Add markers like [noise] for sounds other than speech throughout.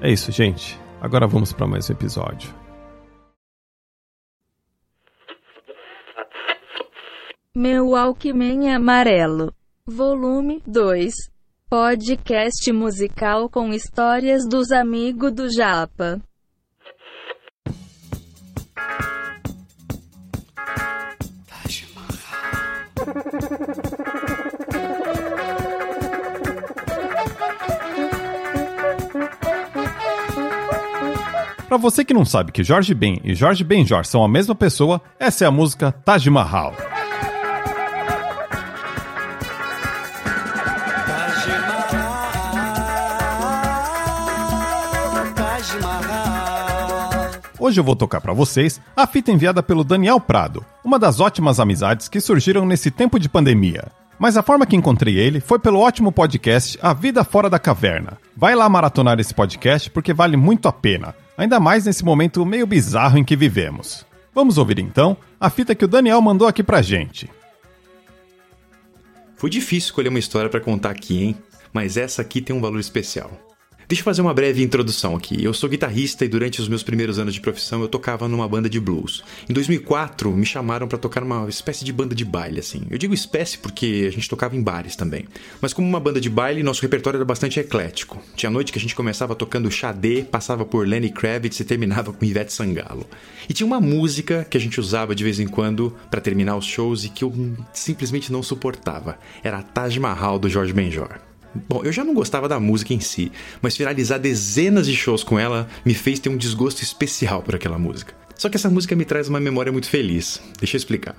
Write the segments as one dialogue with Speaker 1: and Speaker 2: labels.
Speaker 1: É isso, gente. Agora vamos para mais um episódio.
Speaker 2: Meu Alckmin Amarelo. Volume 2. Podcast musical com histórias dos amigos do Japa.
Speaker 1: Para você que não sabe que Jorge Ben e Jorge Benjor são a mesma pessoa, essa é a música Taj Mahal. Hoje eu vou tocar para vocês a fita enviada pelo Daniel Prado, uma das ótimas amizades que surgiram nesse tempo de pandemia. Mas a forma que encontrei ele foi pelo ótimo podcast A Vida Fora da Caverna. Vai lá maratonar esse podcast porque vale muito a pena, ainda mais nesse momento meio bizarro em que vivemos. Vamos ouvir então a fita que o Daniel mandou aqui pra gente.
Speaker 3: Foi difícil escolher uma história para contar aqui, hein? Mas essa aqui tem um valor especial. Deixa eu fazer uma breve introdução aqui. Eu sou guitarrista e durante os meus primeiros anos de profissão eu tocava numa banda de blues. Em 2004 me chamaram para tocar numa espécie de banda de baile, assim. Eu digo espécie porque a gente tocava em bares também. Mas como uma banda de baile, nosso repertório era bastante eclético. Tinha noite que a gente começava tocando Xadê, passava por Lenny Kravitz e terminava com Ivete Sangalo. E tinha uma música que a gente usava de vez em quando para terminar os shows e que eu simplesmente não suportava. Era a Taj Mahal do George Benjor. Bom, eu já não gostava da música em si, mas finalizar dezenas de shows com ela me fez ter um desgosto especial por aquela música. Só que essa música me traz uma memória muito feliz. Deixa eu explicar.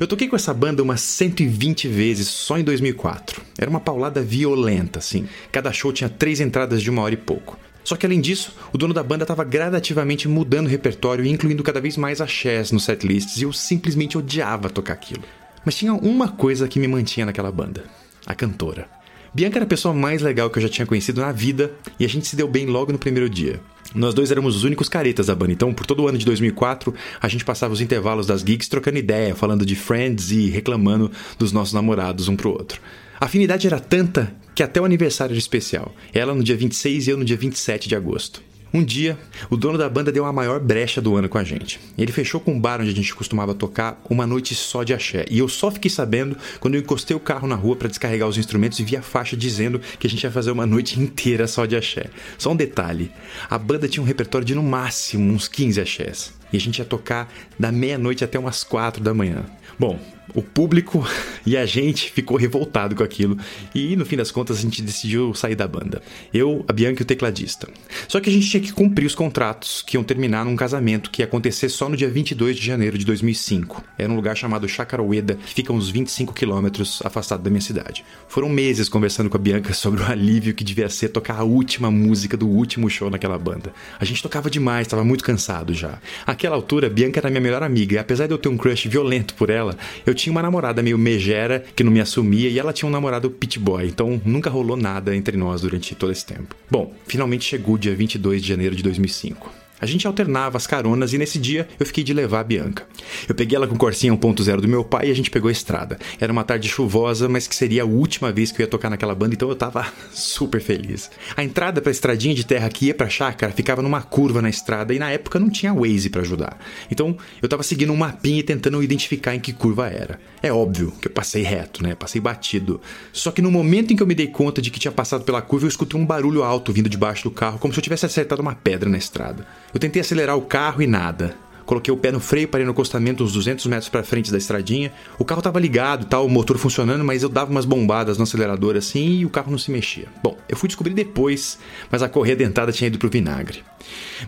Speaker 3: Eu toquei com essa banda umas 120 vezes só em 2004. Era uma paulada violenta, assim. Cada show tinha três entradas de uma hora e pouco. Só que além disso, o dono da banda estava gradativamente mudando o repertório e incluindo cada vez mais axés nos setlists e eu simplesmente odiava tocar aquilo. Mas tinha uma coisa que me mantinha naquela banda: a cantora. Bianca era a pessoa mais legal que eu já tinha conhecido na vida e a gente se deu bem logo no primeiro dia. Nós dois éramos os únicos caretas da banda, então por todo o ano de 2004 a gente passava os intervalos das gigs trocando ideia, falando de friends e reclamando dos nossos namorados um pro outro. A afinidade era tanta que até o aniversário era especial. Ela no dia 26 e eu no dia 27 de agosto. Um dia, o dono da banda deu a maior brecha do ano com a gente. Ele fechou com um bar onde a gente costumava tocar uma noite só de axé. E eu só fiquei sabendo quando eu encostei o carro na rua para descarregar os instrumentos e vi a faixa dizendo que a gente ia fazer uma noite inteira só de axé. Só um detalhe: a banda tinha um repertório de no máximo uns 15 axés. E a gente ia tocar da meia-noite até umas 4 da manhã. Bom, o público [laughs] E a gente ficou revoltado com aquilo. E no fim das contas a gente decidiu sair da banda. Eu, a Bianca e o tecladista. Só que a gente tinha que cumprir os contratos que iam terminar num casamento que ia acontecer só no dia 22 de janeiro de 2005. Era um lugar chamado Chacaraueda, que fica uns 25 quilômetros afastado da minha cidade. Foram meses conversando com a Bianca sobre o alívio que devia ser tocar a última música do último show naquela banda. A gente tocava demais, estava muito cansado já. Aquela altura, Bianca era minha melhor amiga, e apesar de eu ter um crush violento por ela, eu tinha uma namorada meio megera que não me assumia e ela tinha um namorado pit boy, então nunca rolou nada entre nós durante todo esse tempo. Bom, finalmente chegou o dia 22 de janeiro de 2005. A gente alternava as caronas e nesse dia eu fiquei de levar a Bianca. Eu peguei ela com o Corsinha 1.0 do meu pai e a gente pegou a estrada. Era uma tarde chuvosa, mas que seria a última vez que eu ia tocar naquela banda, então eu tava [laughs] super feliz. A entrada pra estradinha de terra que ia pra chácara ficava numa curva na estrada e na época não tinha Waze para ajudar. Então eu tava seguindo um mapinha e tentando identificar em que curva era. É óbvio que eu passei reto, né? Passei batido. Só que no momento em que eu me dei conta de que tinha passado pela curva, eu escutei um barulho alto vindo debaixo do carro, como se eu tivesse acertado uma pedra na estrada. Eu tentei acelerar o carro e nada. Coloquei o pé no freio, parei no acostamento uns 200 metros para frente da estradinha. O carro estava ligado, tal, o motor funcionando, mas eu dava umas bombadas no acelerador assim e o carro não se mexia. Bom, eu fui descobrir depois, mas a correia dentada tinha ido pro vinagre.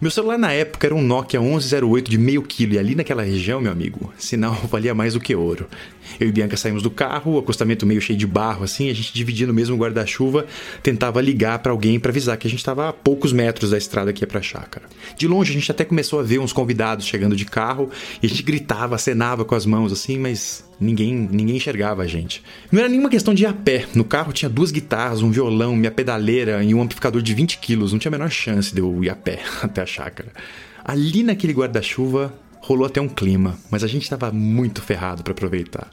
Speaker 3: Meu celular na época era um Nokia 1108 de meio quilo e ali naquela região, meu amigo, sinal [laughs] valia mais do que ouro. Eu e Bianca saímos do carro, o acostamento meio cheio de barro assim, a gente dividia no mesmo guarda-chuva, tentava ligar para alguém para avisar que a gente estava a poucos metros da estrada que ia para a chácara. De longe a gente até começou a ver uns convidados chegando de carro e a gente gritava, acenava com as mãos assim, mas ninguém ninguém enxergava a gente. Não era nenhuma questão de ir a pé. No carro tinha duas guitarras, um violão, minha pedaleira e um amplificador de 20 quilos. Não tinha a menor chance de eu ir a pé [laughs] até a chácara. Ali naquele guarda-chuva rolou até um clima, mas a gente estava muito ferrado para aproveitar.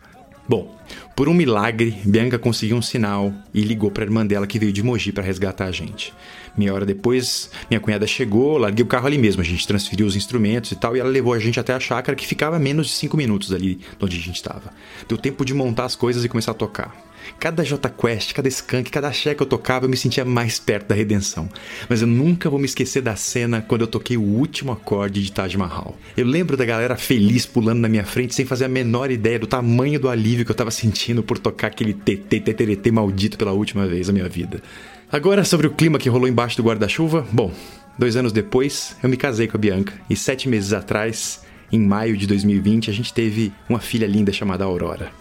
Speaker 3: Bom, por um milagre, Bianca conseguiu um sinal e ligou para a irmã dela que veio de Mogi para resgatar a gente. Meia hora depois, minha cunhada chegou, larguei o carro ali mesmo, a gente transferiu os instrumentos e tal, e ela levou a gente até a chácara que ficava a menos de 5 minutos ali de onde a gente estava. Deu tempo de montar as coisas e começar a tocar. Cada J-Quest, cada Skunk, cada axé que eu tocava, eu me sentia mais perto da redenção. Mas eu nunca vou me esquecer da cena quando eu toquei o último acorde de Taj Mahal. Eu lembro da galera feliz pulando na minha frente sem fazer a menor ideia do tamanho do alívio que eu tava sentindo por tocar aquele TT, TTT maldito pela última vez na minha vida. Agora, sobre o clima que rolou embaixo do guarda-chuva, bom, dois anos depois, eu me casei com a Bianca e sete meses atrás, em maio de 2020, a gente teve uma filha linda chamada Aurora.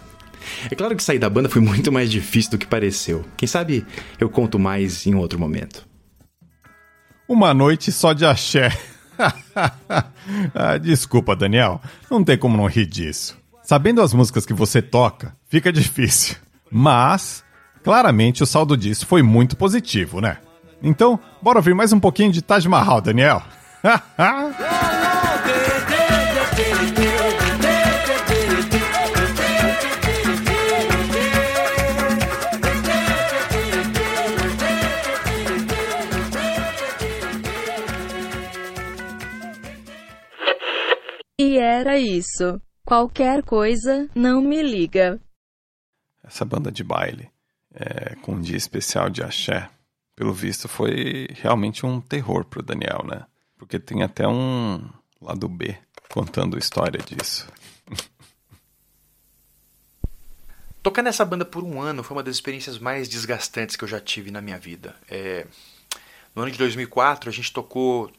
Speaker 3: É claro que sair da banda foi [laughs] muito mais difícil do que pareceu. Quem sabe eu conto mais em outro momento.
Speaker 1: Uma noite só de axé. [laughs] ah, desculpa, Daniel. Não tem como não rir disso. Sabendo as músicas que você toca, fica difícil. Mas, claramente, o saldo disso foi muito positivo, né? Então, bora ouvir mais um pouquinho de Taj Mahal, Daniel. [laughs]
Speaker 2: era isso. Qualquer coisa, não me liga.
Speaker 1: Essa banda de baile, é, com um dia especial de axé, pelo visto foi realmente um terror pro Daniel, né? Porque tem até um lado B contando história disso. [laughs]
Speaker 3: Tocar nessa banda por um ano foi uma das experiências mais desgastantes que eu já tive na minha vida. É... No ano de 2004, a gente tocou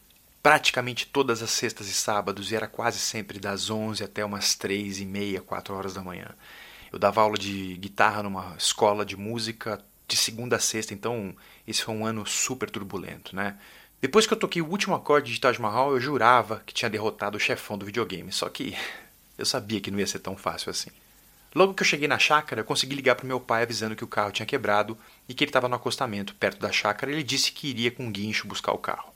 Speaker 3: praticamente todas as sextas e sábados e era quase sempre das 11 até umas 3 e meia, 4 horas da manhã. Eu dava aula de guitarra numa escola de música de segunda a sexta, então esse foi um ano super turbulento, né? Depois que eu toquei o último acorde de Taj Mahal, eu jurava que tinha derrotado o chefão do videogame, só que [laughs] eu sabia que não ia ser tão fácil assim. Logo que eu cheguei na chácara, eu consegui ligar para meu pai avisando que o carro tinha quebrado e que ele estava no acostamento perto da chácara. Ele disse que iria com um guincho buscar o carro.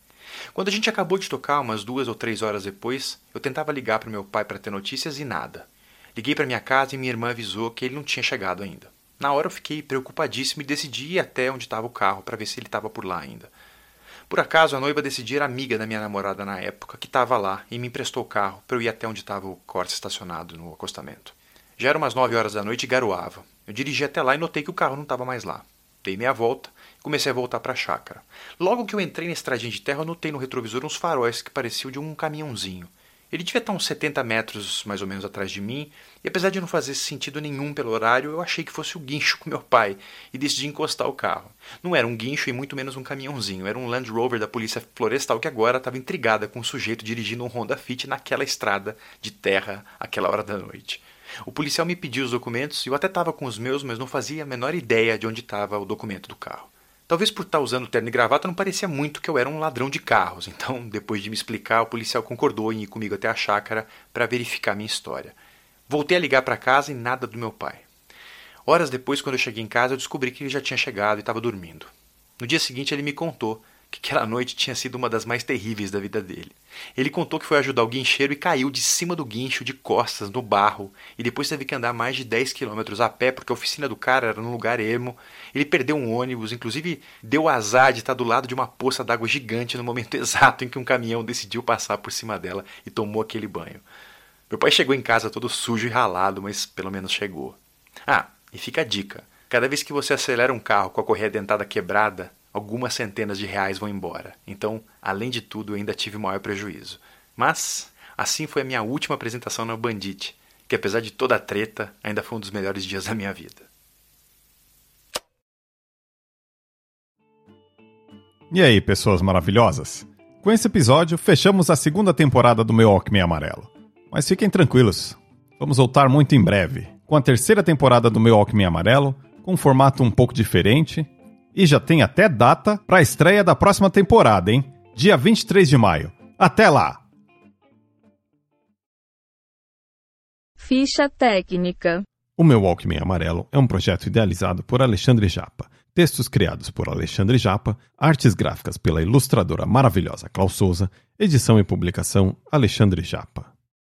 Speaker 3: Quando a gente acabou de tocar, umas duas ou três horas depois, eu tentava ligar para meu pai para ter notícias e nada. Liguei para minha casa e minha irmã avisou que ele não tinha chegado ainda. Na hora eu fiquei preocupadíssimo e decidi ir até onde estava o carro para ver se ele estava por lá ainda. Por acaso, a noiva decidir era amiga da minha namorada na época, que estava lá e me emprestou o carro para eu ir até onde estava o Corsa estacionado no acostamento. Já eram umas nove horas da noite e garoava. Eu dirigi até lá e notei que o carro não estava mais lá. Dei meia volta Comecei a voltar para a chácara. Logo que eu entrei na estradinha de terra, eu notei no retrovisor uns faróis que pareciam de um caminhãozinho. Ele devia estar uns 70 metros mais ou menos atrás de mim, e apesar de não fazer sentido nenhum pelo horário, eu achei que fosse o guincho com meu pai e decidi encostar o carro. Não era um guincho e muito menos um caminhãozinho, era um Land Rover da Polícia Florestal que agora estava intrigada com o sujeito dirigindo um Honda Fit naquela estrada de terra àquela hora da noite. O policial me pediu os documentos e eu até estava com os meus, mas não fazia a menor ideia de onde estava o documento do carro. Talvez por estar usando terno e gravata não parecia muito que eu era um ladrão de carros, então, [laughs] depois de me explicar, o policial concordou em ir comigo até a chácara para verificar minha história. Voltei a ligar para casa e nada do meu pai. Horas depois, quando eu cheguei em casa, eu descobri que ele já tinha chegado e estava dormindo. No dia seguinte, ele me contou que aquela noite tinha sido uma das mais terríveis da vida dele. Ele contou que foi ajudar o guincheiro e caiu de cima do guincho de costas no barro e depois teve que andar mais de 10 quilômetros a pé porque a oficina do cara era num lugar ermo. Ele perdeu um ônibus, inclusive deu azar de estar do lado de uma poça d'água gigante no momento [laughs] exato em que um caminhão decidiu passar por cima dela e tomou aquele banho. Meu pai chegou em casa todo sujo e ralado, mas pelo menos chegou. Ah, e fica a dica: cada vez que você acelera um carro com a correia dentada quebrada, algumas centenas de reais vão embora. Então, além de tudo, eu ainda tive maior prejuízo. Mas, assim foi a minha última apresentação na Bandit, que apesar de toda a treta, ainda foi um dos melhores dias da minha vida.
Speaker 1: E aí, pessoas maravilhosas? Com esse episódio, fechamos a segunda temporada do meu Alckmin Amarelo. Mas fiquem tranquilos, vamos voltar muito em breve, com a terceira temporada do meu Alckmin Amarelo, com um formato um pouco diferente e já tem até data para a estreia da próxima temporada, hein? Dia 23 de maio. Até lá!
Speaker 2: Ficha técnica.
Speaker 1: O meu Walkman Amarelo é um projeto idealizado por Alexandre Japa. Textos criados por Alexandre Japa, artes gráficas pela ilustradora maravilhosa Klaus Souza, edição e publicação Alexandre Japa.